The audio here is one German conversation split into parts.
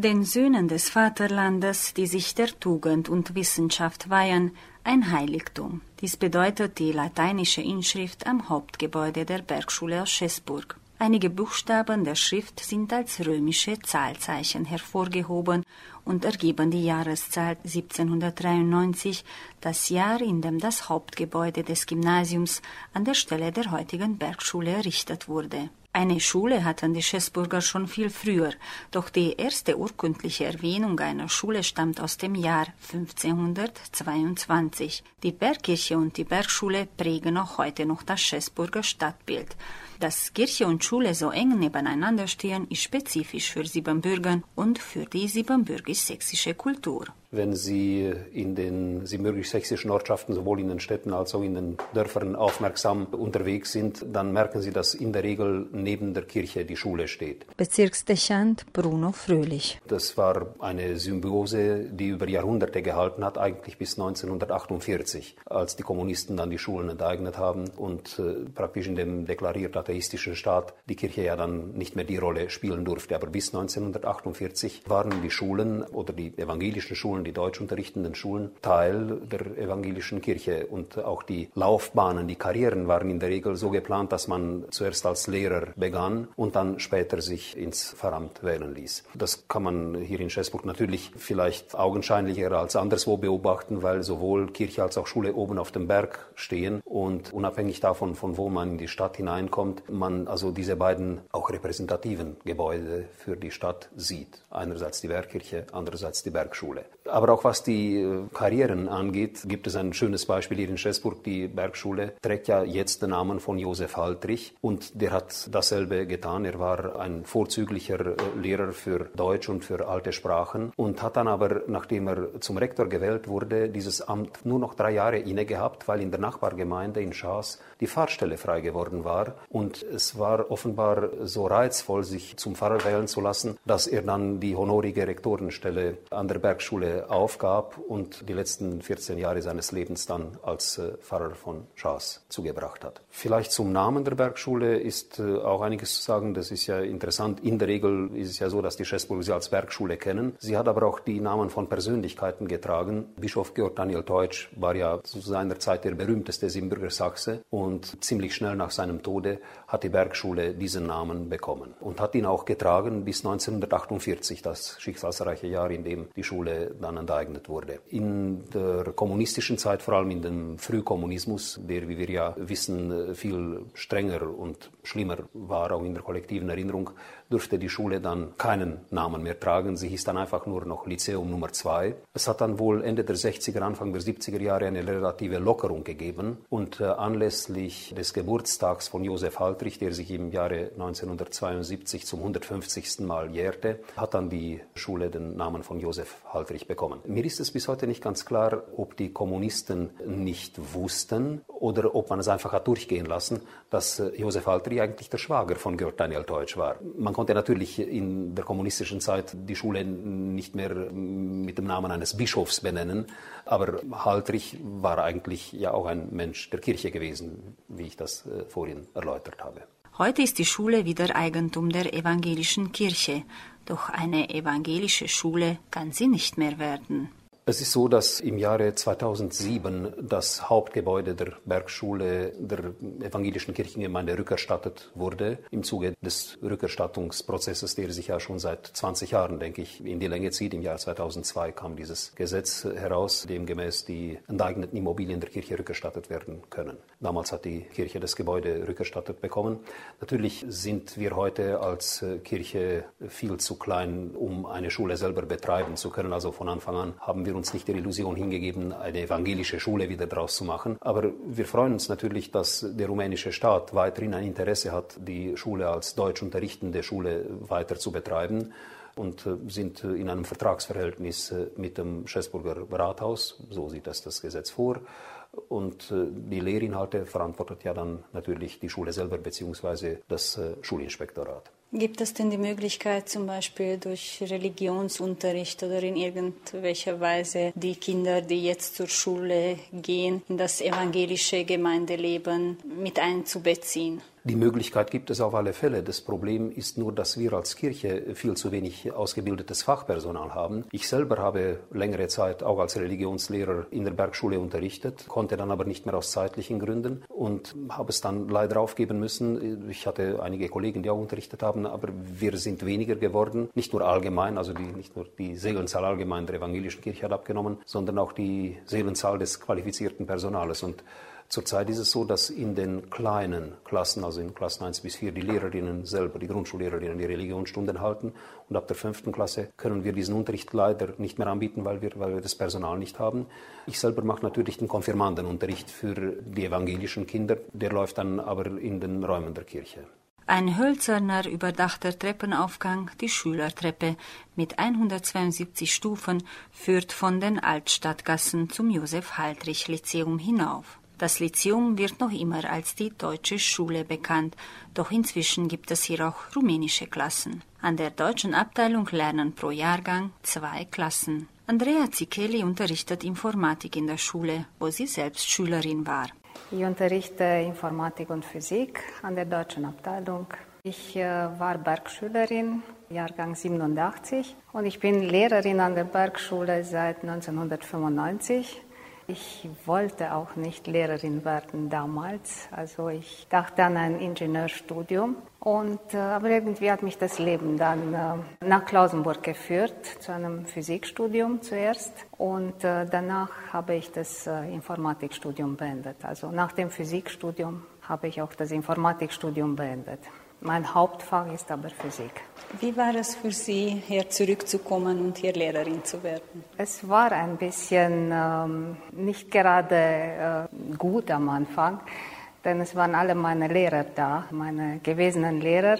Den Söhnen des Vaterlandes, die sich der Tugend und Wissenschaft weihen, ein Heiligtum. Dies bedeutet die lateinische Inschrift am Hauptgebäude der Bergschule aus Schäßburg. Einige Buchstaben der Schrift sind als römische Zahlzeichen hervorgehoben und ergeben die Jahreszahl 1793, das Jahr, in dem das Hauptgebäude des Gymnasiums an der Stelle der heutigen Bergschule errichtet wurde. Eine Schule hatten die Schäßburger schon viel früher, doch die erste urkundliche Erwähnung einer Schule stammt aus dem Jahr 1522. Die Bergkirche und die Bergschule prägen auch heute noch das Schäßburger Stadtbild. Dass Kirche und Schule so eng nebeneinander stehen, ist spezifisch für Siebenbürgen und für die siebenbürgisch-sächsische Kultur. Wenn Sie in den siebenbürgisch-sächsischen Ortschaften, sowohl in den Städten als auch in den Dörfern aufmerksam unterwegs sind, dann merken Sie, dass in der Regel neben der Kirche die Schule steht. Bezirksdechant Bruno Fröhlich. Das war eine Symbiose, die über Jahrhunderte gehalten hat, eigentlich bis 1948, als die Kommunisten dann die Schulen enteignet haben und äh, praktisch in dem deklariert atheistischen Staat die Kirche ja dann nicht mehr die Rolle spielen durfte. Aber bis 1948 waren die Schulen oder die evangelischen Schulen, die deutsch unterrichtenden Schulen, Teil der evangelischen Kirche. Und auch die Laufbahnen, die Karrieren waren in der Regel so geplant, dass man zuerst als Lehrer begann und dann später sich ins Pfarramt wählen ließ. Das kann man hier in Schäßburg natürlich vielleicht augenscheinlicher als anderswo beobachten, weil sowohl Kirche als auch Schule oben auf dem Berg stehen und unabhängig davon, von wo man in die Stadt hineinkommt, man also diese beiden auch repräsentativen Gebäude für die Stadt sieht. Einerseits die Bergkirche, andererseits die Bergschule. Aber auch was die äh, Karrieren angeht, gibt es ein schönes Beispiel hier in Schäßburg. Die Bergschule trägt ja jetzt den Namen von Josef Haltrich und der hat dasselbe getan. Er war ein vorzüglicher äh, Lehrer für Deutsch und für alte Sprachen und hat dann aber, nachdem er zum Rektor gewählt wurde, dieses Amt nur noch drei Jahre inne gehabt, weil in der Nachbargemeinde in Schaas die Fahrstelle frei geworden war und und es war offenbar so reizvoll, sich zum Pfarrer wählen zu lassen, dass er dann die honorige Rektorenstelle an der Bergschule aufgab und die letzten 14 Jahre seines Lebens dann als äh, Pfarrer von Schaas zugebracht hat. Vielleicht zum Namen der Bergschule ist äh, auch einiges zu sagen. Das ist ja interessant. In der Regel ist es ja so, dass die Schäßburger sie als Bergschule kennen. Sie hat aber auch die Namen von Persönlichkeiten getragen. Bischof Georg Daniel Teutsch war ja zu seiner Zeit der berühmteste Siebenbürger Sachse und ziemlich schnell nach seinem Tode hat die Bergschule diesen Namen bekommen und hat ihn auch getragen bis 1948, das schicksalsreiche Jahr, in dem die Schule dann enteignet wurde. In der kommunistischen Zeit, vor allem in dem Frühkommunismus, der, wie wir ja wissen, viel strenger und schlimmer war, auch in der kollektiven Erinnerung, durfte die Schule dann keinen Namen mehr tragen. Sie hieß dann einfach nur noch Lyzeum Nummer 2. Es hat dann wohl Ende der 60er, Anfang der 70er Jahre eine relative Lockerung gegeben und äh, anlässlich des Geburtstags von Josef Haltrich, der sich im Jahre 1972 zum 150. Mal jährte, hat dann die Schule den Namen von Josef Haltrich bekommen. Mir ist es bis heute nicht ganz klar, ob die Kommunisten nicht wussten oder ob man es einfach hat durchgehen lassen, dass äh, Josef Haltrich eigentlich der Schwager von Georg Daniel Teutsch war. Man konnte natürlich in der kommunistischen Zeit die Schule nicht mehr mit dem Namen eines Bischofs benennen, aber Haltrich war eigentlich ja auch ein Mensch der Kirche gewesen, wie ich das äh, vorhin erläutert habe. Heute ist die Schule wieder Eigentum der evangelischen Kirche, doch eine evangelische Schule kann sie nicht mehr werden. Es ist so, dass im Jahre 2007 das Hauptgebäude der Bergschule der evangelischen Kirchengemeinde rückerstattet wurde. Im Zuge des Rückerstattungsprozesses, der sich ja schon seit 20 Jahren, denke ich, in die Länge zieht. Im Jahr 2002 kam dieses Gesetz heraus, demgemäß die enteigneten Immobilien der Kirche rückerstattet werden können. Damals hat die Kirche das Gebäude rückerstattet bekommen. Natürlich sind wir heute als Kirche viel zu klein, um eine Schule selber betreiben zu können. Also von Anfang an haben wir uns nicht der Illusion hingegeben, eine evangelische Schule wieder draus zu machen. Aber wir freuen uns natürlich, dass der rumänische Staat weiterhin ein Interesse hat, die Schule als deutsch unterrichtende Schule weiter zu betreiben und äh, sind äh, in einem Vertragsverhältnis äh, mit dem Schäßburger Rathaus, so sieht das das Gesetz vor. Und die Lehrinhalte verantwortet ja dann natürlich die Schule selber bzw. das Schulinspektorat. Gibt es denn die Möglichkeit, zum Beispiel durch Religionsunterricht oder in irgendwelcher Weise die Kinder, die jetzt zur Schule gehen, in das evangelische Gemeindeleben mit einzubeziehen? Die Möglichkeit gibt es auf alle Fälle. Das Problem ist nur, dass wir als Kirche viel zu wenig ausgebildetes Fachpersonal haben. Ich selber habe längere Zeit auch als Religionslehrer in der Bergschule unterrichtet, konnte dann aber nicht mehr aus zeitlichen Gründen und habe es dann leider aufgeben müssen. Ich hatte einige Kollegen, die auch unterrichtet haben, aber wir sind weniger geworden. Nicht nur allgemein, also die, nicht nur die Seelenzahl allgemein der evangelischen Kirche hat abgenommen, sondern auch die Seelenzahl des qualifizierten Personales. Und Zurzeit ist es so, dass in den kleinen Klassen, also in Klassen 1 bis 4, die Lehrerinnen selber, die Grundschullehrerinnen, die Religionsstunden halten. Und ab der fünften Klasse können wir diesen Unterricht leider nicht mehr anbieten, weil wir, weil wir das Personal nicht haben. Ich selber mache natürlich den Konfirmandenunterricht für die evangelischen Kinder. Der läuft dann aber in den Räumen der Kirche. Ein hölzerner, überdachter Treppenaufgang, die Schülertreppe mit 172 Stufen, führt von den Altstadtgassen zum Josef-Haltrich-Lyzeum hinauf. Das Lyzeum wird noch immer als die deutsche Schule bekannt, doch inzwischen gibt es hier auch rumänische Klassen. An der deutschen Abteilung lernen pro Jahrgang zwei Klassen. Andrea Zichelli unterrichtet Informatik in der Schule, wo sie selbst Schülerin war. Ich unterrichte Informatik und Physik an der deutschen Abteilung. Ich äh, war Bergschülerin, Jahrgang 87, und ich bin Lehrerin an der Bergschule seit 1995. Ich wollte auch nicht Lehrerin werden damals. Also ich dachte an ein Ingenieurstudium. Und, äh, aber irgendwie hat mich das Leben dann äh, nach Klausenburg geführt, zu einem Physikstudium zuerst. Und äh, danach habe ich das äh, Informatikstudium beendet. Also nach dem Physikstudium habe ich auch das Informatikstudium beendet. Mein Hauptfach ist aber Physik. Wie war es für Sie, hier zurückzukommen und hier Lehrerin zu werden? Es war ein bisschen ähm, nicht gerade äh, gut am Anfang, denn es waren alle meine Lehrer da, meine gewesenen Lehrer.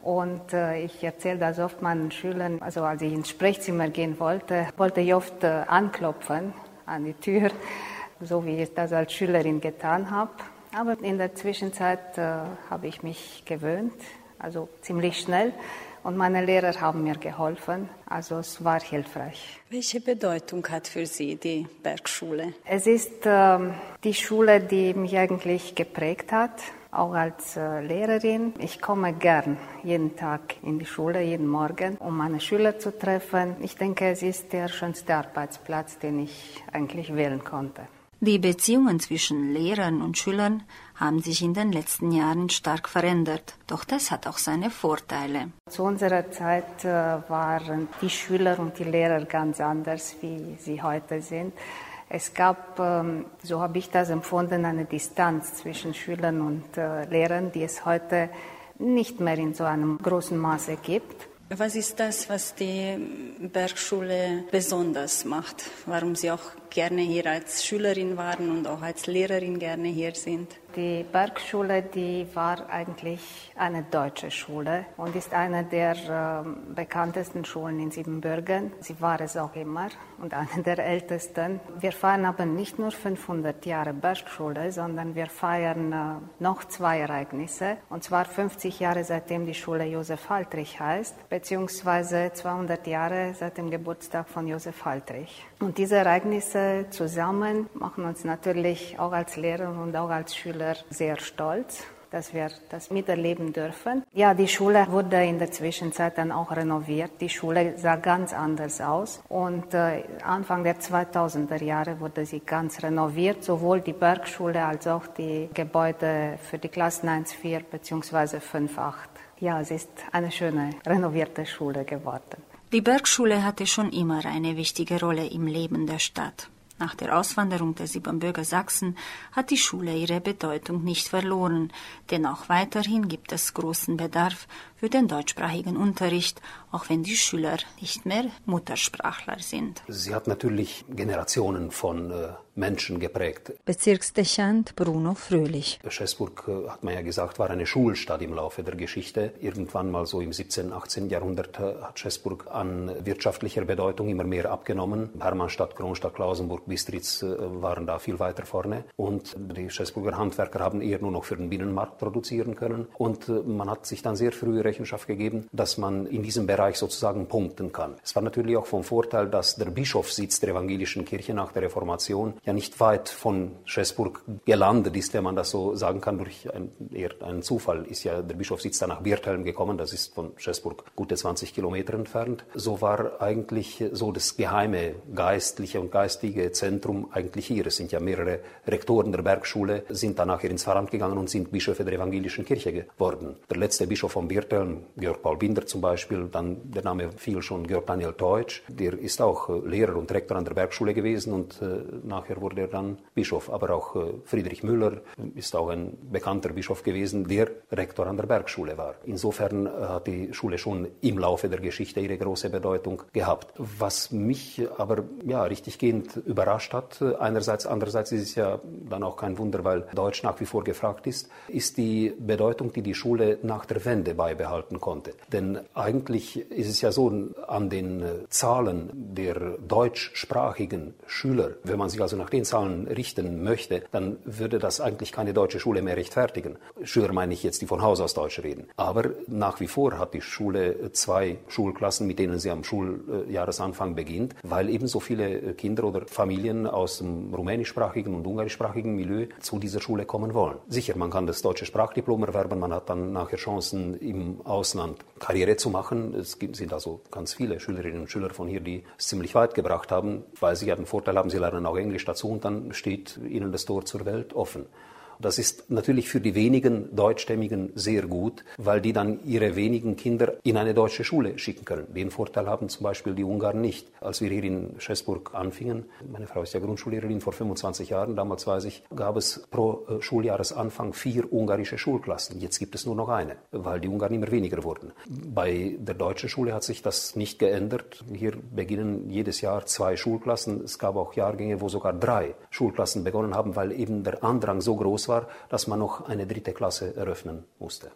Und äh, ich erzähle das oft meinen Schülern, also als ich ins Sprechzimmer gehen wollte, wollte ich oft äh, anklopfen an die Tür, so wie ich das als Schülerin getan habe. Aber in der Zwischenzeit äh, habe ich mich gewöhnt, also ziemlich schnell. Und meine Lehrer haben mir geholfen, also es war hilfreich. Welche Bedeutung hat für Sie die Bergschule? Es ist äh, die Schule, die mich eigentlich geprägt hat, auch als äh, Lehrerin. Ich komme gern jeden Tag in die Schule, jeden Morgen, um meine Schüler zu treffen. Ich denke, es ist der schönste Arbeitsplatz, den ich eigentlich wählen konnte. Die Beziehungen zwischen Lehrern und Schülern haben sich in den letzten Jahren stark verändert, doch das hat auch seine Vorteile. Zu unserer Zeit äh, waren die Schüler und die Lehrer ganz anders, wie sie heute sind. Es gab, ähm, so habe ich das empfunden, eine Distanz zwischen Schülern und äh, Lehrern, die es heute nicht mehr in so einem großen Maße gibt. Was ist das, was die Bergschule besonders macht? Warum Sie auch gerne hier als Schülerin waren und auch als Lehrerin gerne hier sind? Die Bergschule, die war eigentlich eine deutsche Schule und ist eine der äh, bekanntesten Schulen in Siebenbürgen. Sie war es auch immer und eine der ältesten. Wir feiern aber nicht nur 500 Jahre Bergschule, sondern wir feiern äh, noch zwei Ereignisse. Und zwar 50 Jahre seitdem die Schule Josef Haltrich heißt, beziehungsweise 200 Jahre seit dem Geburtstag von Josef Haltrich. Und diese Ereignisse zusammen machen uns natürlich auch als Lehrer und auch als Schüler sehr stolz dass wir das miterleben dürfen. Ja, die Schule wurde in der Zwischenzeit dann auch renoviert. Die Schule sah ganz anders aus und äh, Anfang der 2000er Jahre wurde sie ganz renoviert, sowohl die Bergschule als auch die Gebäude für die Klassen 1-4 bzw. 5-8. Ja, es ist eine schöne renovierte Schule geworden. Die Bergschule hatte schon immer eine wichtige Rolle im Leben der Stadt. Nach der Auswanderung der Siebenbürger Sachsen hat die Schule ihre Bedeutung nicht verloren, denn auch weiterhin gibt es großen Bedarf für den deutschsprachigen Unterricht, auch wenn die Schüler nicht mehr Muttersprachler sind. Sie hat natürlich Generationen von äh, Menschen geprägt. Bezirksdechant Bruno Fröhlich. Schäßburg, äh, hat man ja gesagt, war eine Schulstadt im Laufe der Geschichte. Irgendwann mal so im 17., 18. Jahrhundert äh, hat Schäßburg an wirtschaftlicher Bedeutung immer mehr abgenommen. Hermannstadt, Kronstadt, Klausenburg, Bistritz waren da viel weiter vorne. Und die Schäßburger Handwerker haben eher nur noch für den Binnenmarkt produzieren können. Und man hat sich dann sehr früh Rechenschaft gegeben, dass man in diesem Bereich sozusagen punkten kann. Es war natürlich auch vom Vorteil, dass der Bischofssitz der evangelischen Kirche nach der Reformation ja nicht weit von Schäßburg gelandet ist, wenn man das so sagen kann, durch ein, eher einen Zufall ist ja der Bischofssitz dann nach Birthelm gekommen, das ist von Schäßburg gute 20 Kilometer entfernt. So war eigentlich so das geheime geistliche und geistige Zentrum eigentlich hier. Es sind ja mehrere Rektoren der Bergschule, sind dann nachher ins Pfarramt gegangen und sind Bischöfe der evangelischen Kirche geworden. Der letzte Bischof von Birteln, Georg Paul Binder zum Beispiel, dann der Name fiel schon Georg Daniel Teutsch, der ist auch äh, Lehrer und Rektor an der Bergschule gewesen und äh, nachher wurde er dann Bischof. Aber auch äh, Friedrich Müller ist auch ein bekannter Bischof gewesen, der Rektor an der Bergschule war. Insofern hat die Schule schon im Laufe der Geschichte ihre große Bedeutung gehabt. Was mich aber ja richtig gehend überrascht hat, einerseits, andererseits ist es ja dann auch kein Wunder, weil Deutsch nach wie vor gefragt ist, ist die Bedeutung, die die Schule nach der Wende beibehalten konnte. Denn eigentlich ist es ja so, an den äh, Zahlen der deutschsprachigen Schüler, wenn man sich also nach den Zahlen richten möchte, dann würde das eigentlich keine deutsche Schule mehr rechtfertigen. Schüler meine ich jetzt, die von Haus aus Deutsch reden. Aber nach wie vor hat die Schule zwei Schulklassen, mit denen sie am Schuljahresanfang beginnt, weil eben so viele Kinder oder Familien aus dem rumänischsprachigen und ungarischsprachigen Milieu zu dieser Schule kommen wollen. Sicher, man kann das deutsche Sprachdiplom erwerben, man hat dann nachher Chancen im Ausland Karriere zu machen. Es sind also ganz viele Schülerinnen und Schüler von hier, die es ziemlich weit gebracht haben, weil sie ja den Vorteil haben, sie lernen auch Englisch dazu und dann steht ihnen das Tor zur Welt offen. Das ist natürlich für die wenigen Deutschstämmigen sehr gut, weil die dann ihre wenigen Kinder in eine deutsche Schule schicken können. Den Vorteil haben zum Beispiel die Ungarn nicht. Als wir hier in Schäßburg anfingen, meine Frau ist ja Grundschullehrerin vor 25 Jahren, damals weiß ich, gab es pro äh, Schuljahresanfang vier ungarische Schulklassen. Jetzt gibt es nur noch eine, weil die Ungarn immer weniger wurden. Bei der deutschen Schule hat sich das nicht geändert. Hier beginnen jedes Jahr zwei Schulklassen. Es gab auch Jahrgänge, wo sogar drei Schulklassen begonnen haben, weil eben der Andrang so groß war, dass man noch eine dritte Klasse eröffnen musste.